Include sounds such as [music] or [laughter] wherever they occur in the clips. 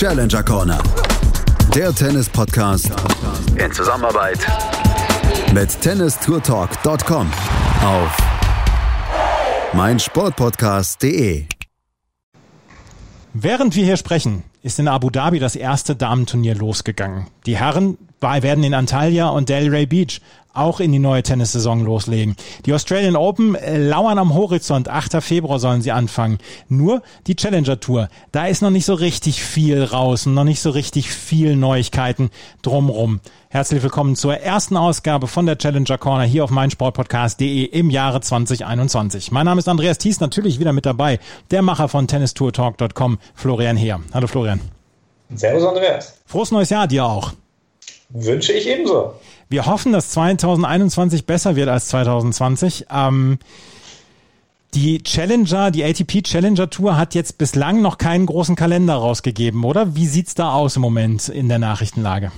Challenger Corner. Der Tennis-Podcast in Zusammenarbeit mit tennistourtalk.com auf meinsportpodcast.de. Während wir hier sprechen, ist in Abu Dhabi das erste Damenturnier losgegangen. Die Herren werden in Antalya und Delray Beach auch in die neue Tennissaison loslegen. Die Australian Open äh, lauern am Horizont. 8. Februar sollen sie anfangen. Nur die Challenger Tour. Da ist noch nicht so richtig viel raus und noch nicht so richtig viel Neuigkeiten drumrum. Herzlich willkommen zur ersten Ausgabe von der Challenger Corner hier auf meinsportpodcast.de im Jahre 2021. Mein Name ist Andreas Thies, natürlich wieder mit dabei. Der Macher von tennistourtalk.com, Florian Heer. Hallo Florian. Servus Andreas. Frohes neues Jahr dir auch. Wünsche ich ebenso. Wir hoffen, dass 2021 besser wird als 2020. Ähm, die Challenger, die ATP Challenger Tour hat jetzt bislang noch keinen großen Kalender rausgegeben, oder? Wie sieht's da aus im Moment in der Nachrichtenlage?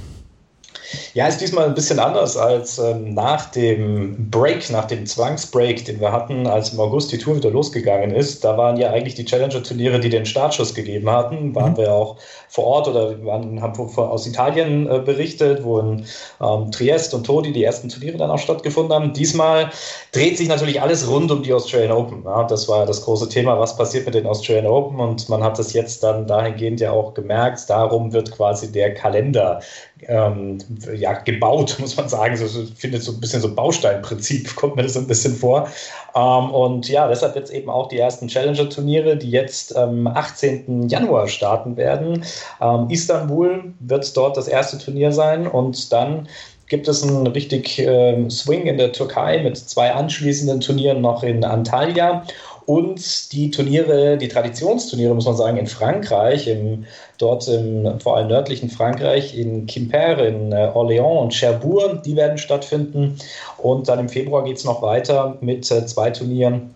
Ja, ist diesmal ein bisschen anders als ähm, nach dem Break, nach dem Zwangsbreak, den wir hatten, als im August die Tour wieder losgegangen ist. Da waren ja eigentlich die Challenger-Turniere, die den Startschuss gegeben hatten. Waren mhm. wir auch vor Ort oder waren, haben aus Italien äh, berichtet, wo in ähm, Triest und Todi die ersten Turniere dann auch stattgefunden haben. Diesmal dreht sich natürlich alles rund um die Australian Open. Ja, das war das große Thema, was passiert mit den Australian Open und man hat das jetzt dann dahingehend ja auch gemerkt. Darum wird quasi der Kalender ähm, ja, gebaut, [laughs] muss man sagen. So, so, findet so ein bisschen so Bausteinprinzip, [laughs] kommt mir das ein bisschen vor. Ähm, und ja, deshalb jetzt eben auch die ersten Challenger-Turniere, die jetzt am ähm, 18. Januar starten werden. Ähm, Istanbul wird dort das erste Turnier sein und dann gibt es einen richtig äh, Swing in der Türkei mit zwei anschließenden Turnieren noch in Antalya und die Turniere, die Traditionsturniere, muss man sagen, in Frankreich, im, dort im vor allem nördlichen Frankreich, in Quimper, in äh, Orléans und Cherbourg, die werden stattfinden. Und dann im Februar geht es noch weiter mit äh, zwei Turnieren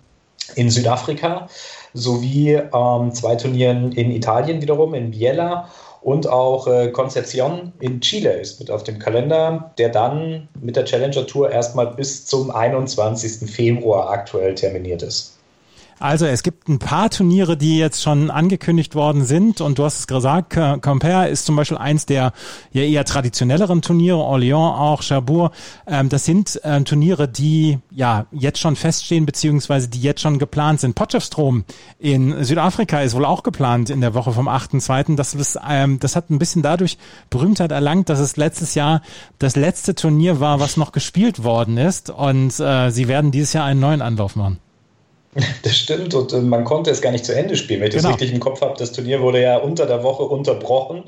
in Südafrika sowie ähm, zwei Turnieren in Italien wiederum, in Biella und auch äh, Concepcion in Chile ist mit auf dem Kalender, der dann mit der Challenger Tour erstmal bis zum 21. Februar aktuell terminiert ist. Also es gibt ein paar Turniere, die jetzt schon angekündigt worden sind und du hast es gesagt, Compare ist zum Beispiel eins der ja eher traditionelleren Turniere, Orléans auch, Cherbourg. Ähm, das sind ähm, Turniere, die ja jetzt schon feststehen beziehungsweise die jetzt schon geplant sind. Potchefstroom in Südafrika ist wohl auch geplant in der Woche vom 8.2. Das, ist, ähm, das hat ein bisschen dadurch Berühmtheit erlangt, dass es letztes Jahr das letzte Turnier war, was noch gespielt worden ist und äh, sie werden dieses Jahr einen neuen Anlauf machen. Das stimmt und äh, man konnte es gar nicht zu Ende spielen. Wenn ich genau. das richtig im Kopf habe, das Turnier wurde ja unter der Woche unterbrochen.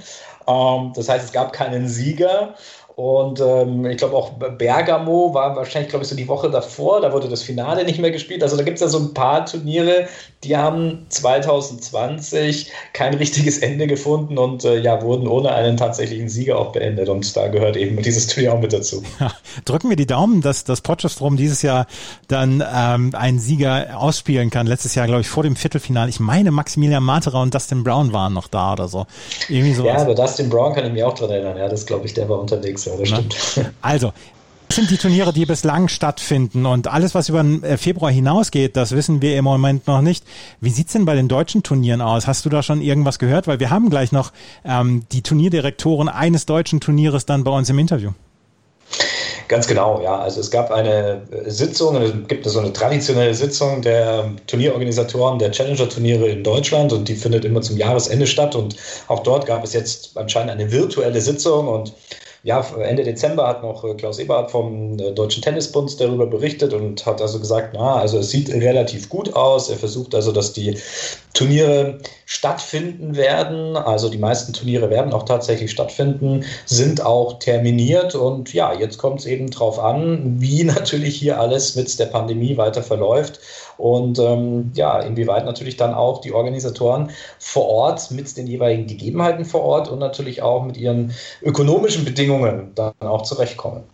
Ähm, das heißt, es gab keinen Sieger und ähm, ich glaube auch Bergamo war wahrscheinlich, glaube ich, so die Woche davor. Da wurde das Finale nicht mehr gespielt. Also da gibt es ja so ein paar Turniere, die haben 2020 kein richtiges Ende gefunden und äh, ja, wurden ohne einen tatsächlichen Sieger auch beendet. Und da gehört eben dieses Turnier auch mit dazu. Ja, drücken wir die Daumen, dass das Potchefstroom dieses Jahr dann ähm, einen Sieger ausspielen kann. Letztes Jahr, glaube ich, vor dem Viertelfinale. Ich meine, Maximilian Materer und Dustin Brown waren noch da oder so. Irgendwie sowas. Ja, aber Dustin Brown kann ich mir auch dran erinnern. Ja, das glaube ich, der war unterwegs ja, das stimmt. [laughs] Also, das sind die Turniere, die bislang stattfinden und alles, was über den äh, Februar hinausgeht, das wissen wir im Moment noch nicht. Wie sieht's denn bei den deutschen Turnieren aus? Hast du da schon irgendwas gehört? Weil wir haben gleich noch ähm, die Turnierdirektoren eines deutschen Turnieres dann bei uns im Interview. Ganz genau, ja. Also es gab eine Sitzung, es gibt so eine traditionelle Sitzung der Turnierorganisatoren der Challenger-Turniere in Deutschland und die findet immer zum Jahresende statt. Und auch dort gab es jetzt anscheinend eine virtuelle Sitzung und ja, Ende Dezember hat noch äh, Klaus Eberhardt vom äh, Deutschen Tennisbund darüber berichtet und hat also gesagt, na, also es sieht relativ gut aus. Er versucht also, dass die Turniere stattfinden werden. Also die meisten Turniere werden auch tatsächlich stattfinden, sind auch terminiert. Und ja, jetzt kommt es eben darauf an, wie [laughs] natürlich hier alles mit der Pandemie weiter verläuft. Und ähm, ja, inwieweit natürlich dann auch die Organisatoren vor Ort mit den jeweiligen Gegebenheiten vor Ort und natürlich auch mit ihren ökonomischen Bedingungen dann auch zurechtkommen.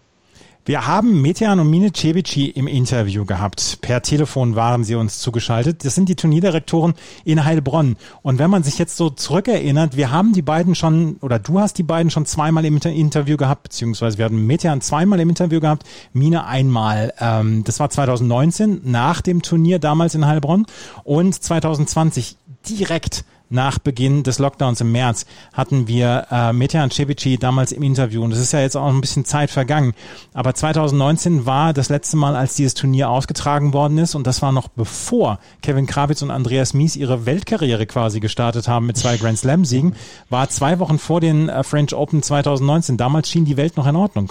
Wir haben Metean und Mine Cebici im Interview gehabt. Per Telefon waren sie uns zugeschaltet. Das sind die Turnierdirektoren in Heilbronn. Und wenn man sich jetzt so zurückerinnert, wir haben die beiden schon, oder du hast die beiden schon zweimal im Interview gehabt, beziehungsweise wir hatten Metean zweimal im Interview gehabt, Mine einmal. Ähm, das war 2019, nach dem Turnier damals in Heilbronn. Und 2020 direkt nach Beginn des Lockdowns im März hatten wir äh, Metehan Cebici damals im Interview und es ist ja jetzt auch ein bisschen Zeit vergangen. Aber 2019 war das letzte Mal, als dieses Turnier ausgetragen worden ist und das war noch bevor Kevin Krawitz und Andreas Mies ihre Weltkarriere quasi gestartet haben mit zwei Grand Slam Siegen, war zwei Wochen vor den äh, French Open 2019. Damals schien die Welt noch in Ordnung.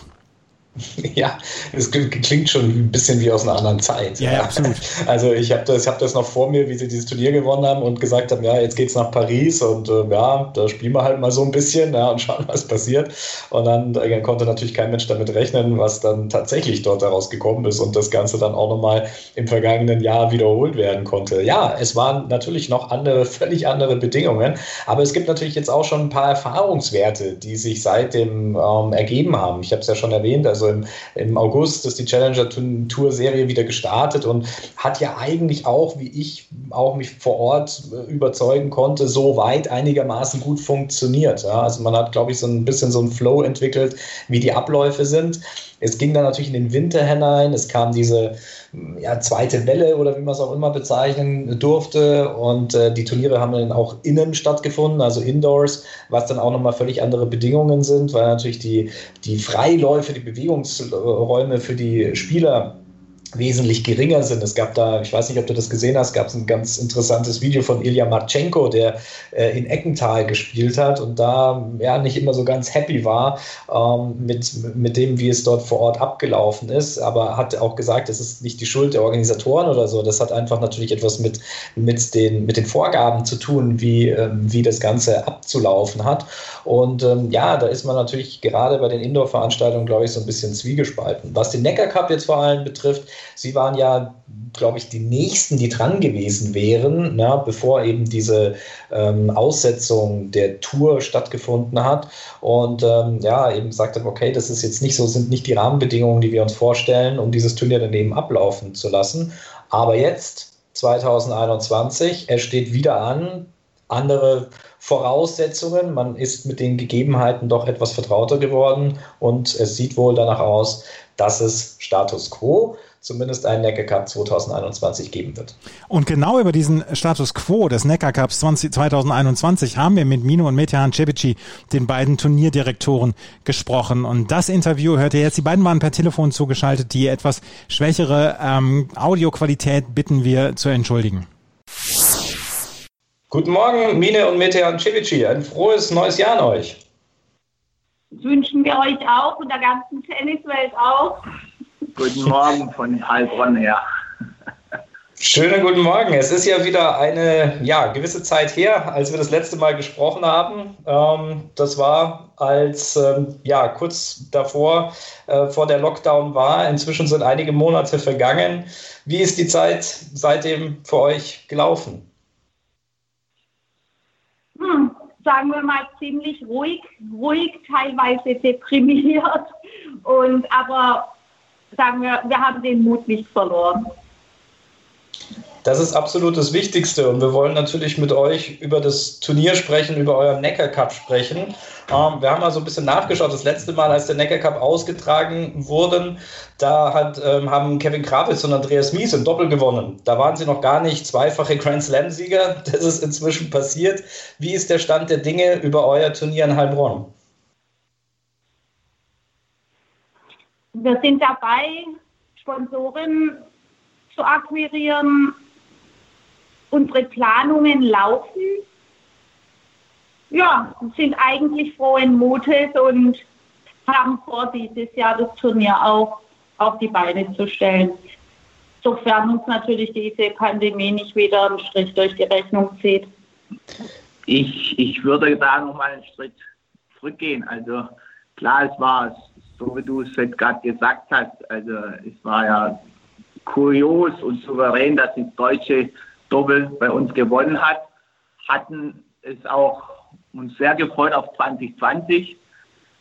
[laughs] Ja, es klingt schon ein bisschen wie aus einer anderen Zeit. Ja, ja absolut. [laughs] Also ich habe das, hab das noch vor mir, wie sie dieses Turnier gewonnen haben und gesagt haben, ja, jetzt geht's nach Paris und äh, ja, da spielen wir halt mal so ein bisschen ja, und [laughs] schauen, was passiert. Und dann äh, konnte natürlich kein Mensch damit rechnen, was dann tatsächlich dort daraus gekommen ist und das Ganze dann auch nochmal im vergangenen Jahr wiederholt werden konnte. Ja, es waren natürlich noch andere, völlig andere Bedingungen, aber es gibt natürlich jetzt auch schon ein paar Erfahrungswerte, die sich seitdem ähm, ergeben haben. Ich habe es ja schon erwähnt, also also im, im August ist die Challenger Tour Serie wieder gestartet und hat ja eigentlich auch, wie ich auch mich vor Ort äh, überzeugen konnte, so weit einigermaßen gut funktioniert. Ja, also man hat, glaube ich, so ein bisschen so einen Flow entwickelt, wie die Abläufe sind. Es ging dann natürlich in den Winter hinein. Es kam diese ja, zweite Welle oder wie man es auch immer bezeichnen durfte. Und äh, die Turniere haben dann auch innen stattgefunden, also indoors, was dann auch nochmal völlig andere Bedingungen sind, weil natürlich die, die Freiläufe, die Bewegungsräume für die Spieler wesentlich geringer sind. Es gab da, ich weiß nicht, ob du das gesehen hast, gab es ein ganz interessantes Video von Ilya Marchenko, der äh, in Eckental gespielt hat und da ja nicht immer so ganz happy war ähm, mit, mit dem, wie es dort vor Ort abgelaufen ist, aber hat auch gesagt, es ist nicht die Schuld der Organisatoren oder so. Das hat einfach natürlich etwas mit, mit, den, mit den Vorgaben zu tun, wie, ähm, wie das Ganze abzulaufen hat. Und ähm, ja, da ist man natürlich gerade bei den Indoor-Veranstaltungen, glaube ich, so ein bisschen zwiegespalten. Was den Neckar Cup jetzt vor allem betrifft, Sie waren ja, glaube ich, die Nächsten, die dran gewesen wären, na, bevor eben diese ähm, Aussetzung der Tour stattgefunden hat. Und ähm, ja, eben gesagt haben, okay, das ist jetzt nicht so, sind nicht die Rahmenbedingungen, die wir uns vorstellen, um dieses Turnier daneben ablaufen zu lassen. Aber jetzt, 2021, er steht wieder an, andere Voraussetzungen. Man ist mit den Gegebenheiten doch etwas vertrauter geworden und es sieht wohl danach aus, dass es Status quo zumindest einen Neckar Cup 2021 geben wird. Und genau über diesen Status quo des Neckar Cups 2021 haben wir mit Mino und Metehan Cebici, den beiden Turnierdirektoren, gesprochen. Und das Interview hört ihr jetzt. Die beiden waren per Telefon zugeschaltet. Die etwas schwächere ähm, Audioqualität bitten wir zu entschuldigen. Guten Morgen, Mine und Metehan Cebici. Ein frohes neues Jahr an euch. Wünschen wir euch auch und der ganzen Tenniswelt auch. Guten Morgen von Heilbronn her. Schönen guten Morgen. Es ist ja wieder eine ja, gewisse Zeit her, als wir das letzte Mal gesprochen haben. Ähm, das war als ähm, ja, kurz davor äh, vor der Lockdown war. Inzwischen sind einige Monate vergangen. Wie ist die Zeit seitdem für euch gelaufen? Hm, sagen wir mal ziemlich ruhig, ruhig, teilweise deprimiert und aber sagen wir, wir haben den Mut nicht verloren. Das ist absolut das Wichtigste und wir wollen natürlich mit euch über das Turnier sprechen, über euren Neckar Cup sprechen. Ähm, wir haben mal so ein bisschen nachgeschaut. Das letzte Mal, als der Neckar Cup ausgetragen wurde, da hat, ähm, haben Kevin Kravitz und Andreas Mies im Doppel gewonnen. Da waren sie noch gar nicht zweifache Grand Slam-Sieger. Das ist inzwischen passiert. Wie ist der Stand der Dinge über euer Turnier in Heilbronn? Wir sind dabei, Sponsoren zu akquirieren. Unsere Planungen laufen. Ja, sind eigentlich frohen Mutes und haben vor, dieses Jahr das Turnier auch auf die Beine zu stellen. Sofern uns natürlich diese Pandemie nicht wieder einen Strich durch die Rechnung zieht. Ich, ich würde da nochmal einen Schritt zurückgehen. Also klar, es war so wie du es jetzt gerade gesagt hast, also es war ja kurios und souverän, dass die deutsche Doppel bei uns gewonnen hat, hatten es auch uns sehr gefreut auf 2020,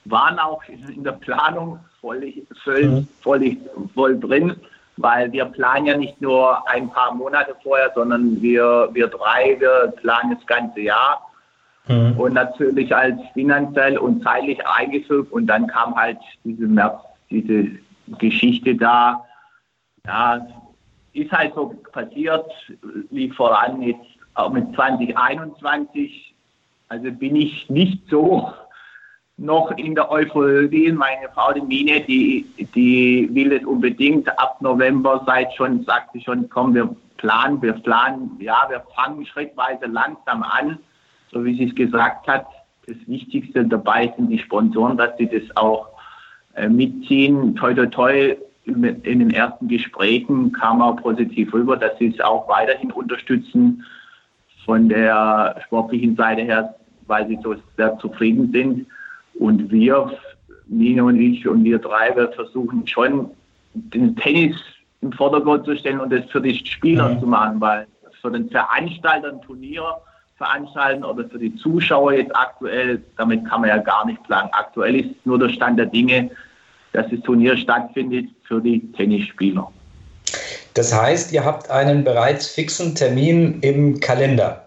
waren auch in der Planung voll, voll, mhm. voll, voll drin, weil wir planen ja nicht nur ein paar Monate vorher, sondern wir, wir drei, wir planen das ganze Jahr mhm. und natürlich als finanziell und zeitlich eingefügt. Und dann kam halt diese diese Geschichte da. Ja, ist halt so passiert, lief voran. Jetzt auch mit 2021, also bin ich nicht so noch in der Euphorie. Meine Frau, die Mine, die, die will es unbedingt. Ab November seit schon, sagt sie schon, komm, wir planen, wir planen, ja, wir fangen schrittweise langsam an, so wie sie es gesagt hat. Das Wichtigste dabei sind die Sponsoren, dass sie das auch äh, mitziehen. Toi, toi, toi, in den ersten Gesprächen kam auch positiv rüber, dass sie es auch weiterhin unterstützen von der sportlichen Seite her, weil sie so sehr zufrieden sind. Und wir, Nino und ich und wir drei, wir versuchen schon, den Tennis im Vordergrund zu stellen und das für die Spieler mhm. zu machen, weil für den Veranstalter ein Turnier veranstalten oder für die Zuschauer jetzt aktuell, damit kann man ja gar nicht planen. Aktuell ist nur der Stand der Dinge, dass das Turnier stattfindet für die Tennisspieler. Das heißt, ihr habt einen bereits fixen Termin im Kalender.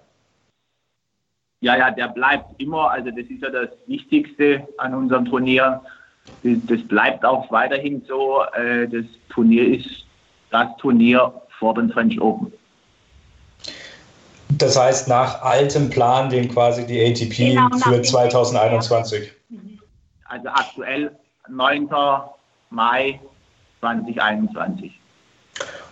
Ja, ja, der bleibt immer. Also das ist ja das Wichtigste an unserem Turnier. Das bleibt auch weiterhin so. Äh, das Turnier ist das Turnier vor den French Open. Das heißt, nach altem Plan, den quasi die ATP genau, für 2021. Also aktuell 9. Mai 2021.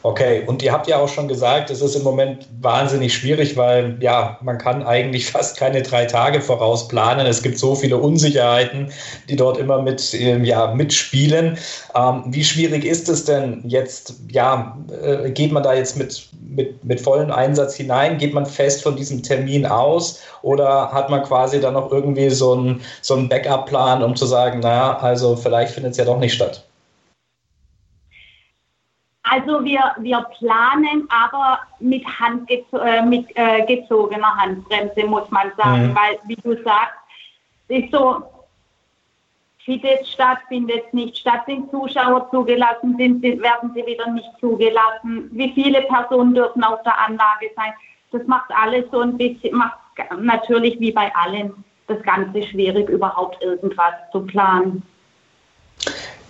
Okay, und ihr habt ja auch schon gesagt, es ist im Moment wahnsinnig schwierig, weil ja, man kann eigentlich [laughs] fast keine drei Tage voraus planen. Es gibt so viele Unsicherheiten, die dort immer mit, ähm, ja, mitspielen. Ähm, wie schwierig ist es denn jetzt, ja, äh, geht man da jetzt mit, mit, mit vollem Einsatz hinein? Geht man fest von diesem Termin aus oder hat man quasi dann noch irgendwie so einen, so einen Backup-Plan, um zu sagen, naja, also vielleicht findet es ja doch nicht statt? Also wir, wir planen aber mit, handgezo äh, mit äh, gezogener Handbremse, muss man sagen, mhm. weil, wie du sagst, ist so, findet statt, findet nicht statt, sind Zuschauer zugelassen, sind, werden sie wieder nicht zugelassen, wie viele Personen dürfen auf der Anlage sein. Das macht alles so ein bisschen, macht natürlich wie bei allen das Ganze schwierig, überhaupt irgendwas zu planen.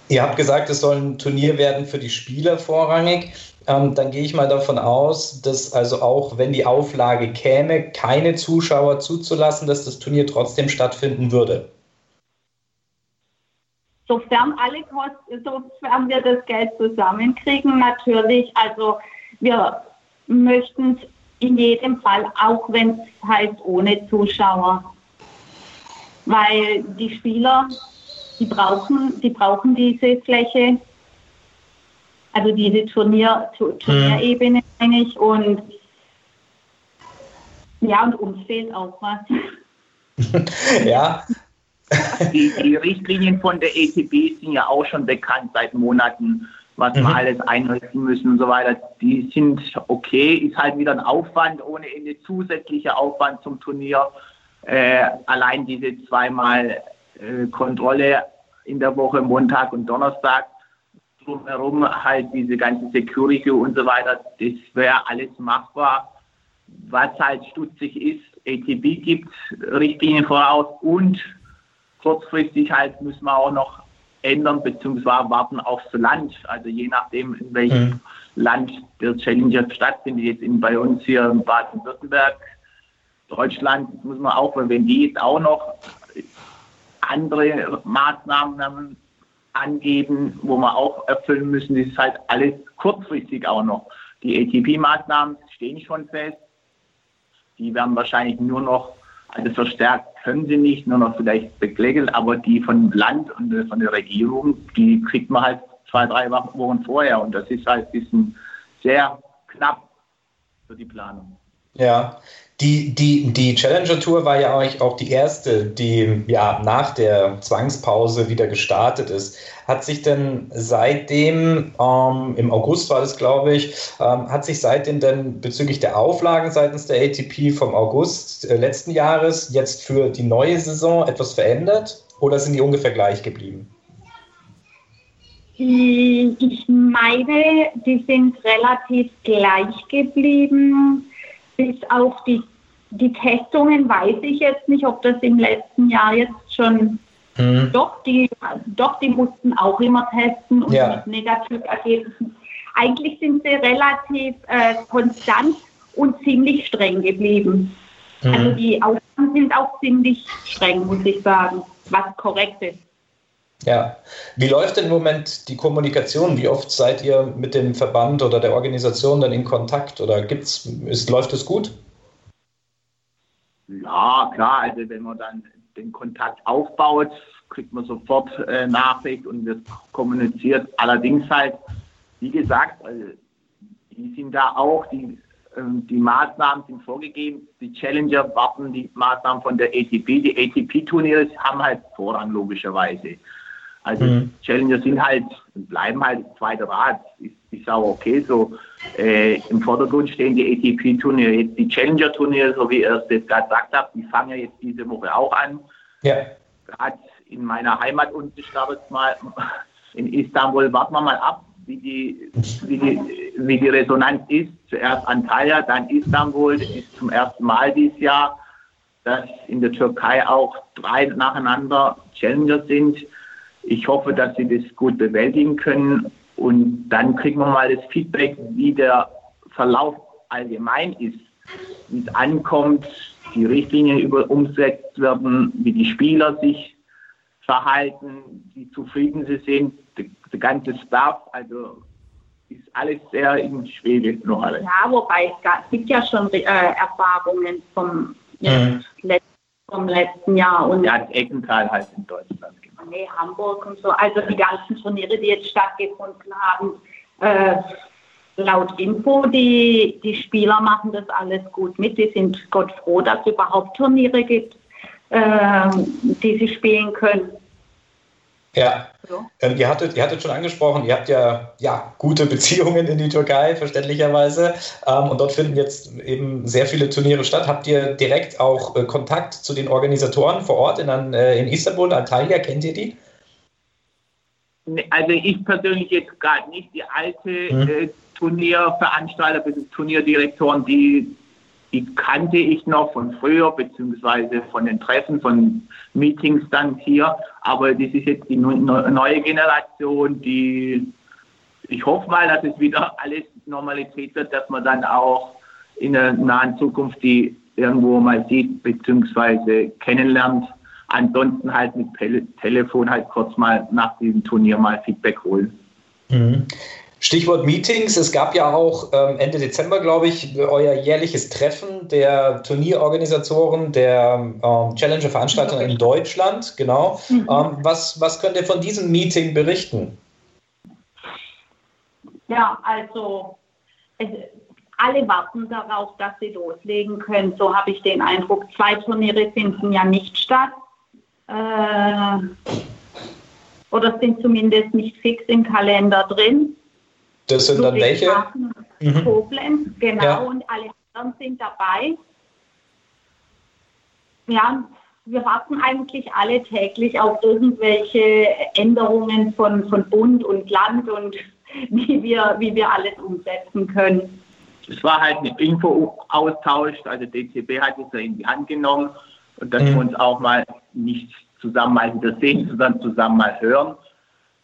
Ihr habt gesagt, es soll ein Turnier werden für die Spieler vorrangig. Ähm, dann gehe ich mal davon aus, dass also auch wenn die Auflage käme, keine Zuschauer zuzulassen, dass das Turnier trotzdem stattfinden würde. Sofern alle sofern wir das Geld zusammenkriegen, natürlich. Also wir möchten es in jedem Fall, auch wenn es heißt ohne Zuschauer. Weil die Spieler die brauchen, die brauchen diese Fläche, also diese Turnier, Turnierebene, mhm. meine ich. Und ja, und uns fehlt auch was. [laughs] ja. Die, die, Richtlinien von der ETB sind ja auch schon bekannt seit Monaten, was mhm. wir alles einrichten müssen und so weiter. Die sind okay, ist halt wieder ein Aufwand ohne Ende, zusätzlicher Aufwand zum Turnier. Äh, allein diese zweimal äh, Kontrolle in der Woche, Montag und Donnerstag. Drumherum halt diese ganze Security und so weiter, das wäre alles machbar. Was halt stutzig ist, ATB gibt Richtlinien voraus und kurzfristig halt müssen wir auch noch ändern bzw. warten aufs Land. Also je nachdem, in welchem mhm. Land der Challenger stattfindet, jetzt in, bei uns hier in Baden-Württemberg, Deutschland, muss man auch, weil wenn die jetzt auch noch andere Maßnahmen angeben, wo wir auch erfüllen müssen. Das ist halt alles kurzfristig auch noch. Die ATP-Maßnahmen stehen schon fest. Die werden wahrscheinlich nur noch, also verstärkt können sie nicht, nur noch vielleicht beklägelt, aber die von Land und von der Regierung, die kriegt man halt zwei, drei Wochen vorher. Und das ist halt ein bisschen sehr knapp für die Planung. Ja, die, die, die Challenger Tour war ja eigentlich auch die erste, die ja nach der Zwangspause wieder gestartet ist. Hat sich denn seitdem, ähm, im August war das, glaube ich, ähm, hat sich seitdem denn bezüglich der Auflagen seitens der ATP vom August äh, letzten Jahres jetzt für die neue Saison etwas verändert oder sind die ungefähr gleich geblieben? Ich meine, die sind relativ gleich geblieben bis auf die, die Testungen weiß ich jetzt nicht, ob das im letzten Jahr jetzt schon hm. doch, die, doch, die mussten auch immer testen und ja. mit Negativergebnissen. Eigentlich sind sie relativ äh, konstant und ziemlich streng geblieben. Mhm. Also die Aussagen sind auch ziemlich streng, muss ich sagen, was korrekt ist. Ja. Wie läuft denn im Moment die Kommunikation? Wie oft seid ihr mit dem Verband oder der Organisation dann in Kontakt oder gibt's, ist, läuft es gut? Ja, klar. Also wenn man dann den Kontakt aufbaut, kriegt man sofort äh, Nachricht und wird kommuniziert. Allerdings halt, wie gesagt, also, die sind da auch, die, äh, die Maßnahmen sind vorgegeben. Die Challenger warten die Maßnahmen von der ATP. Die ATP-Turniere haben halt Vorrang logischerweise. Also mhm. Challenger sind halt, bleiben halt zweiter Rad. Ist, ist auch okay so. Äh, Im Vordergrund stehen die ATP-Turniere. Die Challenger-Turniere, so wie ihr es jetzt gerade gesagt habt, die fangen ja jetzt diese Woche auch an. Ja. Gerade in meiner Heimat und ich glaube jetzt mal in Istanbul, warten wir mal ab, wie die, wie die, wie die Resonanz ist. Zuerst Antalya, dann Istanbul. Das ist zum ersten Mal dieses Jahr, dass in der Türkei auch drei nacheinander Challenger sind. Ich hoffe, dass sie das gut bewältigen können und dann kriegen wir mal das Feedback, wie der Verlauf allgemein ist, wie es ankommt, die Richtlinien über umgesetzt werden, wie die Spieler sich verhalten, wie zufrieden sie sind, der, ganze Staff, also ist alles sehr in Schwebe noch alles. Ja, wobei es gibt ja schon äh, Erfahrungen vom, mhm. letzten, vom letzten Jahr. Und ja, das Eckental halt in Deutschland. Nee, Hamburg und so. Also die ganzen Turniere, die jetzt stattgefunden haben, äh, laut Info, die, die Spieler machen das alles gut mit. Die sind Gott froh, dass es überhaupt Turniere gibt, äh, die sie spielen können. Ja, so. ähm, ihr, hattet, ihr hattet schon angesprochen, ihr habt ja, ja gute [laughs] Beziehungen in die Türkei, verständlicherweise. Ähm, und dort finden jetzt eben sehr viele Turniere statt. Habt ihr direkt auch äh, Kontakt zu den Organisatoren vor Ort in, äh, in Istanbul, Antalya? Kennt ihr die? Also ich persönlich jetzt gerade nicht. Die alte hm. äh, Turnierveranstalter, Turnierdirektoren, die, die kannte ich noch von früher, beziehungsweise von den Treffen, von Meetings dann hier. Aber das ist jetzt die neue Generation, die ich hoffe mal, dass es wieder alles Normalität wird, dass man dann auch in der nahen Zukunft die irgendwo mal sieht, beziehungsweise kennenlernt. Ansonsten halt mit Telefon halt kurz mal nach diesem Turnier mal Feedback holen. Mhm. Stichwort Meetings. Es gab ja auch ähm, Ende Dezember, glaube ich, euer jährliches Treffen der Turnierorganisatoren, der ähm, Challenger-Veranstalter in Deutschland. Genau. Mhm. Ähm, was, was könnt ihr von diesem Meeting berichten? Ja, also es, alle warten darauf, dass sie loslegen können. So habe ich den Eindruck. Zwei Turniere finden ja nicht statt. Äh, oder sind zumindest nicht fix im Kalender drin. Das sind dann welche? Mhm. Koblenz, genau, ja. und alle anderen sind dabei. Ja, wir warten eigentlich alle täglich auf irgendwelche Änderungen von, von Bund und Land und [laughs] wie wir, wie wir alles umsetzen können. Es war halt ein Info-Austausch, also DCB hat es ja in die Hand genommen und dass mhm. wir uns auch mal nicht zusammen mal wieder sehen, sondern zusammen mal hören.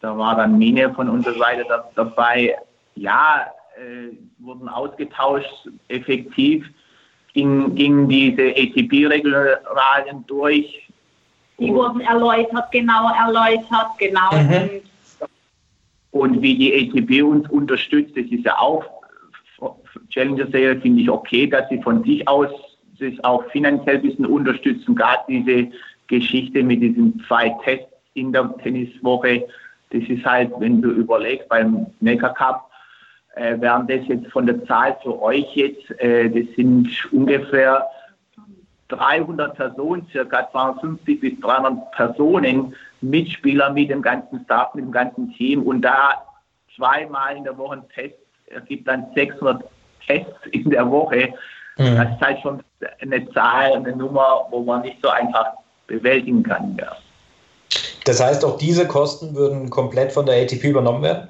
Da war dann Mine von unserer Seite dabei, ja, äh, wurden ausgetauscht, effektiv ging, gingen diese ATP-Regularien durch. Die wurden erläutert, genau erläutert, genau. Mhm. Und wie die ATP uns unterstützt, das ist ja auch Challenger Serie, finde ich okay, dass sie von sich aus sich auch finanziell ein bisschen unterstützen. Gerade diese Geschichte mit diesen zwei Tests in der Tenniswoche, das ist halt, wenn du überlegst, beim Neckar Cup äh, wären das jetzt von der Zahl für euch jetzt, äh, das sind ungefähr 300 Personen, circa 250 bis 300 Personen, Mitspieler mit dem ganzen Staff, mit dem ganzen Team und da zweimal in der Woche ein Test, es gibt dann 600 Tests in der Woche. Mhm. Das ist halt schon eine Zahl, eine Nummer, wo man nicht so einfach bewältigen kann. Ja. Das heißt, auch diese Kosten würden komplett von der ATP übernommen werden?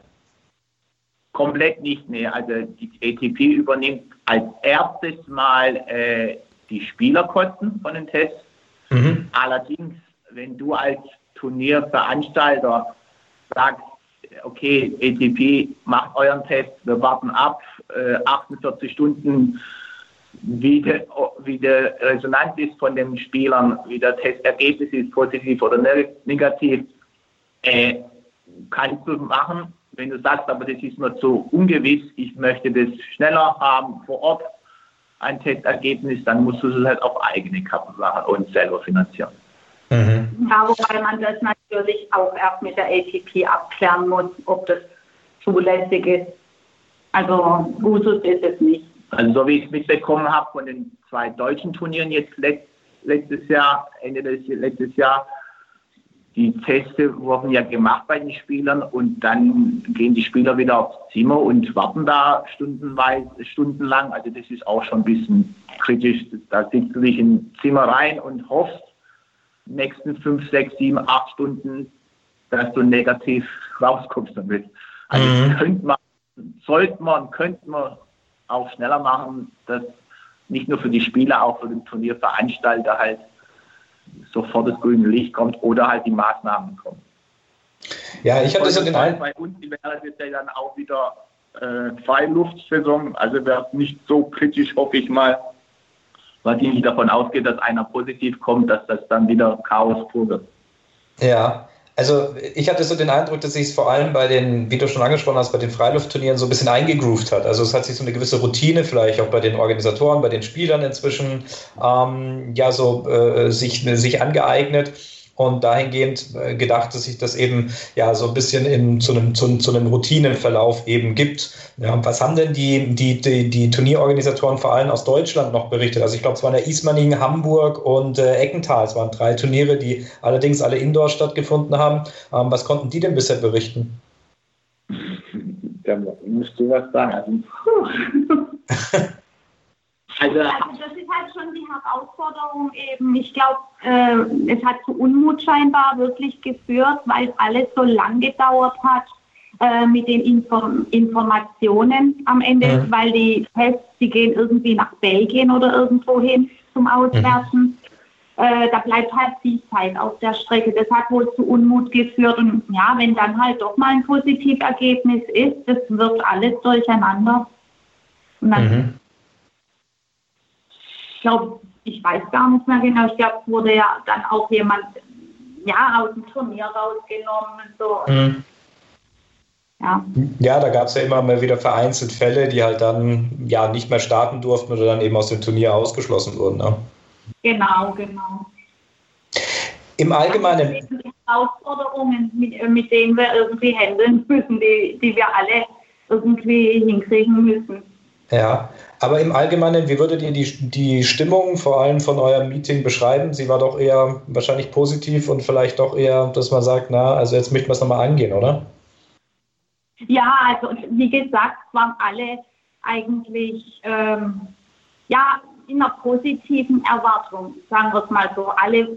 Komplett nicht, nee. Also die ATP übernimmt als erstes mal äh, die Spielerkosten von den Tests. Mhm. Allerdings, wenn du als Turnierveranstalter sagst, okay, ATP macht euren Test, wir warten ab, äh, 48 Stunden wie die, wie die Resonanz ist von den Spielern, wie das Testergebnis ist, positiv oder negativ, äh, kannst du machen. Wenn du sagst, aber das ist mir zu ungewiss, ich möchte das schneller haben vor Ort, ein Testergebnis, dann musst du es halt auf eigene Kappe machen und selber finanzieren. Mhm. Ja, wobei man das natürlich auch erst mit der ATP abklären muss, ob das zulässig ist. Also Usus ist es nicht. Also so wie ich es mitbekommen habe von den zwei deutschen Turnieren jetzt letztes Jahr, Ende des letztes Jahr, die Teste wurden ja gemacht bei den Spielern und dann gehen die Spieler wieder aufs Zimmer und warten da stundenweise, stundenlang. Also das ist auch schon ein bisschen kritisch. Da sitzt du dich im Zimmer rein und hoffst, nächsten fünf, sechs, sieben, acht Stunden, dass du negativ rauskommst damit. Also mhm. könnte man, sollte man, könnte man auch schneller machen, dass nicht nur für die Spieler, auch für den Turnierveranstalter halt sofort das grüne Licht kommt oder halt die Maßnahmen kommen. Ja, ich hatte so den Eindruck. Bei uns wäre es ja dann auch wieder äh, Freiluftsaison, also wäre es nicht so kritisch, hoffe ich mal, weil ich nicht davon ausgehe, dass einer positiv kommt, dass das dann wieder Chaos pur wird. Ja, also ich hatte so den Eindruck, dass sich es vor allem bei den, wie du schon angesprochen hast, bei den Freiluftturnieren so ein bisschen eingegroovt hat. Also es hat sich so eine gewisse Routine vielleicht auch bei den Organisatoren, bei den Spielern inzwischen ähm, ja so äh, sich, sich angeeignet und dahingehend äh, gedacht, dass sich das eben ja so ein bisschen in, zu, einem, zu, zu einem Routinenverlauf eben gibt. Ja, was haben denn die, die, die, die, Turnierorganisatoren vor allem aus Deutschland noch berichtet? Also ich glaube, es waren ja Ismaning, Hamburg und äh, Eckenthal. Es waren drei Turniere, die allerdings alle indoor stattgefunden haben. Ähm, was konnten die denn bisher berichten? Musst du was sagen. [laughs] Also, das ist halt schon die Herausforderung eben. Ich glaube, äh, es hat zu Unmut scheinbar wirklich geführt, weil alles so lang gedauert hat äh, mit den Inform Informationen am Ende, mhm. weil die Tests, die gehen irgendwie nach Belgien oder irgendwo hin zum Auswerten. Mhm. Äh, da bleibt halt viel Zeit auf der Strecke. Das hat wohl zu Unmut geführt. Und ja, wenn dann halt doch mal ein Positivergebnis ist, das wird alles durcheinander. Und dann mhm ich glaube, ich weiß gar nicht mehr genau, ich glaube, es wurde ja dann auch jemand ja, aus dem Turnier rausgenommen und so. Mhm. Ja. ja, da gab es ja immer mal wieder vereinzelt Fälle, die halt dann ja nicht mehr starten durften oder dann eben aus dem Turnier ausgeschlossen wurden. Ne? Genau, genau. Im Allgemeinen. Das sind die Herausforderungen, mit, mit denen wir irgendwie handeln müssen, die, die wir alle irgendwie hinkriegen müssen. Ja, aber im Allgemeinen, wie würdet ihr die, die Stimmung vor allem von eurem Meeting beschreiben? Sie war doch eher wahrscheinlich positiv und vielleicht doch eher, dass man sagt, na, also jetzt möchten wir es nochmal angehen, oder? Ja, also wie gesagt, waren alle eigentlich ähm, ja, in einer positiven Erwartung, sagen wir es mal so. Alle äh,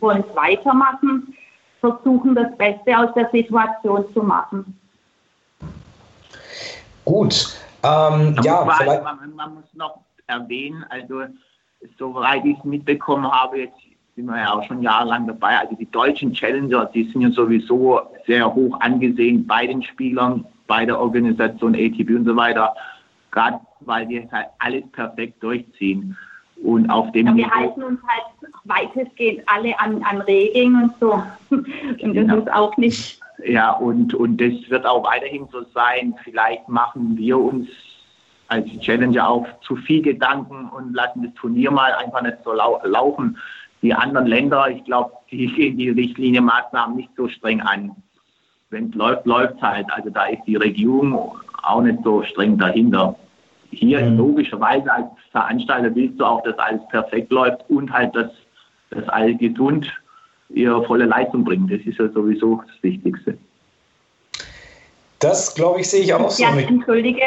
wollen es weitermachen, versuchen das Beste aus der Situation zu machen. Gut. Ähm, ja, vielleicht... man, man, muss noch erwähnen, also soweit ich es mitbekommen habe, jetzt sind wir ja auch schon jahrelang dabei, also die deutschen Challenger, die sind ja sowieso sehr hoch angesehen bei den Spielern, bei der Organisation ATP und so weiter, gerade weil die halt alles perfekt durchziehen. Und auf dem ja, wir halten uns halt weitestgehend alle an, an Regeln und so. [laughs] Und das genau. ist auch nicht ja, und, und das wird auch weiterhin so sein. Vielleicht machen wir uns als Challenger auch zu viel Gedanken und lassen das Turnier mal einfach nicht so lau laufen. Die anderen Länder, ich glaube, die [laughs] gehen die Richtlinienmaßnahmen nicht so streng an. Wenn es läuft, läuft es halt. Also da ist die Regierung auch nicht so streng dahinter. Hier mhm. logischerweise als Veranstalter willst du auch, dass alles perfekt läuft und halt, dass, dass alle gesund ihre volle Leistung bringen. Das ist ja sowieso das Wichtigste. Das, glaube ich, sehe ich auch so. Ja, entschuldige,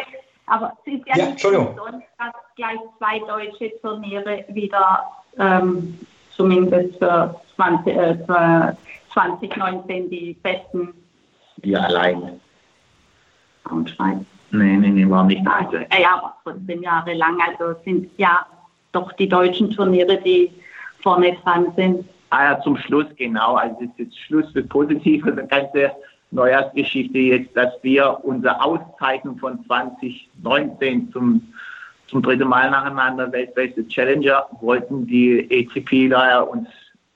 aber es ist ja, ja nicht sonst, dass gleich zwei deutsche Turniere wieder ähm, zumindest für, 20, äh, für 2019 die besten. Wir allein. Braunschweig. Nee, nee, nee, war nicht. Also, ja, aber 14 Jahre lang. Also sind ja doch die deutschen Turniere, die vorne dran sind. Ah ja, zum Schluss, genau. Also es ist jetzt Schluss das Positive, die ganze Neujahrsgeschichte jetzt, dass wir unsere Auszeichnung von 2019 zum zum dritten Mal nacheinander weltbeste Challenger, wollten die ATP da uns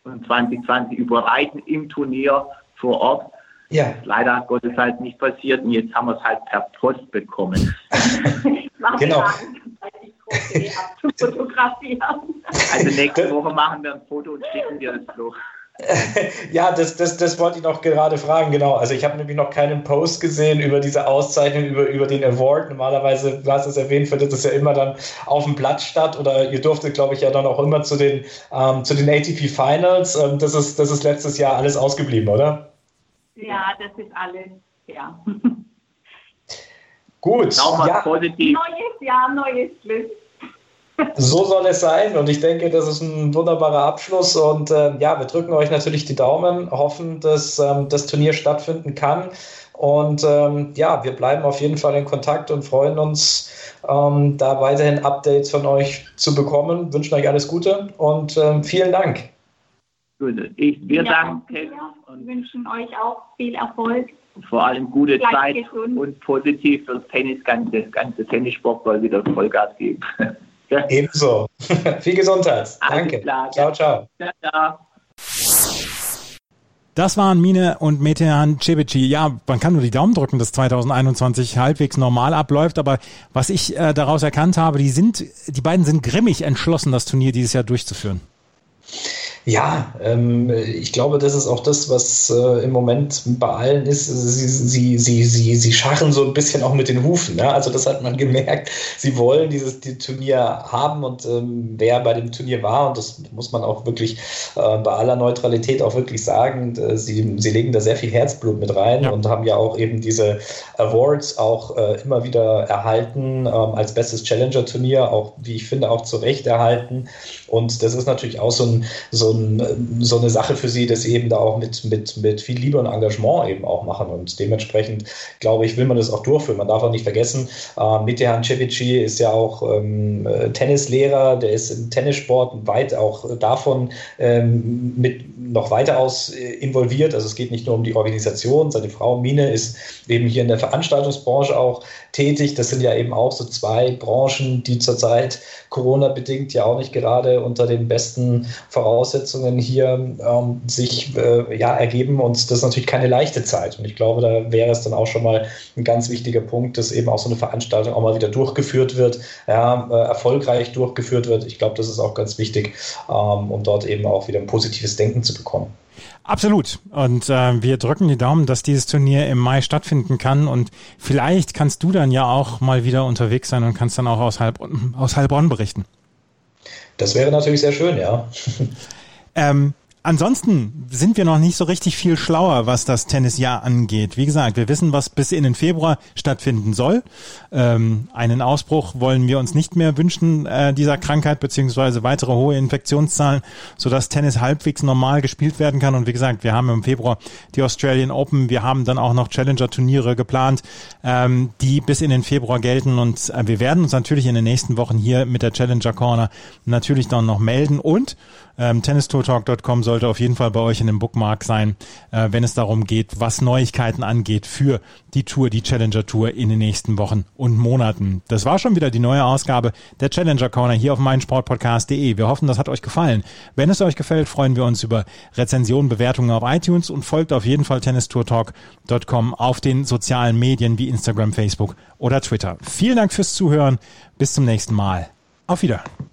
2020 überreiten im Turnier vor Ort. Ja. Leider hat Gottes halt nicht passiert und jetzt haben wir es halt per Post bekommen. [laughs] genau. [laughs] Also nächste Woche machen wir ein Foto und schicken dir das so. [laughs] ja, das, das, das wollte ich noch gerade fragen, genau. Also ich habe nämlich noch keinen Post gesehen über diese Auszeichnung, über, über den Award. Normalerweise, du hast es erwähnt, findet das ja immer dann auf dem Platz statt oder ihr durftet, glaube ich, ja dann auch immer zu den, ähm, zu den ATP Finals. Ähm, das, ist, das ist letztes Jahr alles ausgeblieben, oder? Ja, das ist alles, ja. [laughs] Gut. Ja. Positiv. Neues Jahr, neues Glück. So soll es sein und ich denke, das ist ein wunderbarer Abschluss und äh, ja, wir drücken euch natürlich die Daumen, hoffen, dass ähm, das Turnier stattfinden kann und ähm, ja, wir bleiben auf jeden Fall in Kontakt und freuen uns, ähm, da weiterhin Updates von euch zu bekommen. Wünschen euch alles Gute und ähm, vielen Dank. Ich, wir ja, danken und wünschen euch auch viel Erfolg. Vor allem gute Gleich Zeit gesund. und positiv fürs Tennis, ganze, ganze Tennissport soll wieder Vollgas geben. [laughs] Ebenso. [laughs] Viel Gesundheit. Danke. Klar, ciao, ciao. ciao. Das waren Mine und Metehan Cebici. Ja, man kann nur die Daumen drücken, dass 2021 halbwegs normal abläuft. Aber was ich äh, daraus erkannt habe, die sind, die beiden sind grimmig entschlossen, das Turnier dieses Jahr durchzuführen. Ja, ähm, ich glaube, das ist auch das, was äh, im Moment bei allen ist. Sie, sie, sie, sie, sie scharren so ein bisschen auch mit den Hufen. Ne? Also das hat man [laughs] gemerkt. Sie wollen dieses die Turnier haben und ähm, wer bei dem Turnier war, und das muss man auch wirklich äh, bei aller Neutralität auch wirklich sagen, äh, sie, sie legen da sehr viel Herzblut mit rein ja. und haben ja auch eben diese Awards auch äh, immer wieder erhalten ähm, als bestes Challenger-Turnier, auch wie ich finde, auch zu Recht erhalten. Und das ist natürlich auch so, ein, so, ein, so eine Sache für sie, dass sie eben da auch mit, mit, mit viel Liebe und Engagement eben auch machen. Und dementsprechend, glaube ich, will man das auch durchführen. Man darf auch nicht vergessen, äh, Metehan Cevici ist ja auch ähm, Tennislehrer, der ist im Tennissport weit auch davon ähm, mit noch weiter aus äh, involviert. Also es geht nicht nur um die Organisation. Seine Frau Mine ist eben hier in der Veranstaltungsbranche auch tätig. Das sind ja eben auch so zwei Branchen, die zurzeit Corona-bedingt ja auch nicht gerade unter den besten Voraussetzungen hier ähm, sich äh, ja, ergeben. Und das ist natürlich keine leichte Zeit. Und ich glaube, da wäre es dann auch schon mal ein ganz wichtiger Punkt, dass eben auch so eine Veranstaltung auch mal wieder durchgeführt wird, ja, äh, erfolgreich durchgeführt wird. Ich glaube, das ist auch ganz wichtig, ähm, um dort eben auch wieder ein positives Denken zu bekommen. Absolut. Und äh, wir drücken die Daumen, dass dieses Turnier im Mai stattfinden kann. Und vielleicht kannst du dann ja auch mal wieder unterwegs sein und kannst dann auch aus, Heilbronn, aus Heilbronn berichten. Das wäre natürlich sehr schön, ja. [laughs] ähm, Ansonsten sind wir noch nicht so richtig viel schlauer, was das Tennisjahr angeht. Wie gesagt, wir wissen, was bis in den Februar stattfinden soll. Ähm, einen Ausbruch wollen wir uns nicht mehr wünschen äh, dieser Krankheit beziehungsweise weitere hohe Infektionszahlen, sodass Tennis halbwegs normal gespielt werden kann. Und wie gesagt, wir haben im Februar die Australian Open, wir haben dann auch noch Challenger-Turniere geplant, ähm, die bis in den Februar gelten. Und äh, wir werden uns natürlich in den nächsten Wochen hier mit der Challenger Corner natürlich dann noch melden und ähm, tennistourtalk.com sollte auf jeden Fall bei euch in dem Bookmark sein, äh, wenn es darum geht, was Neuigkeiten angeht für die Tour, die Challenger Tour in den nächsten Wochen und Monaten. Das war schon wieder die neue Ausgabe der Challenger Corner hier auf meinsportpodcast.de. Wir hoffen, das hat euch gefallen. Wenn es euch gefällt, freuen wir uns über Rezensionen, Bewertungen auf iTunes und folgt auf jeden Fall tennistourtalk.com auf den sozialen Medien wie Instagram, Facebook oder Twitter. Vielen Dank fürs Zuhören. Bis zum nächsten Mal. Auf Wiedersehen.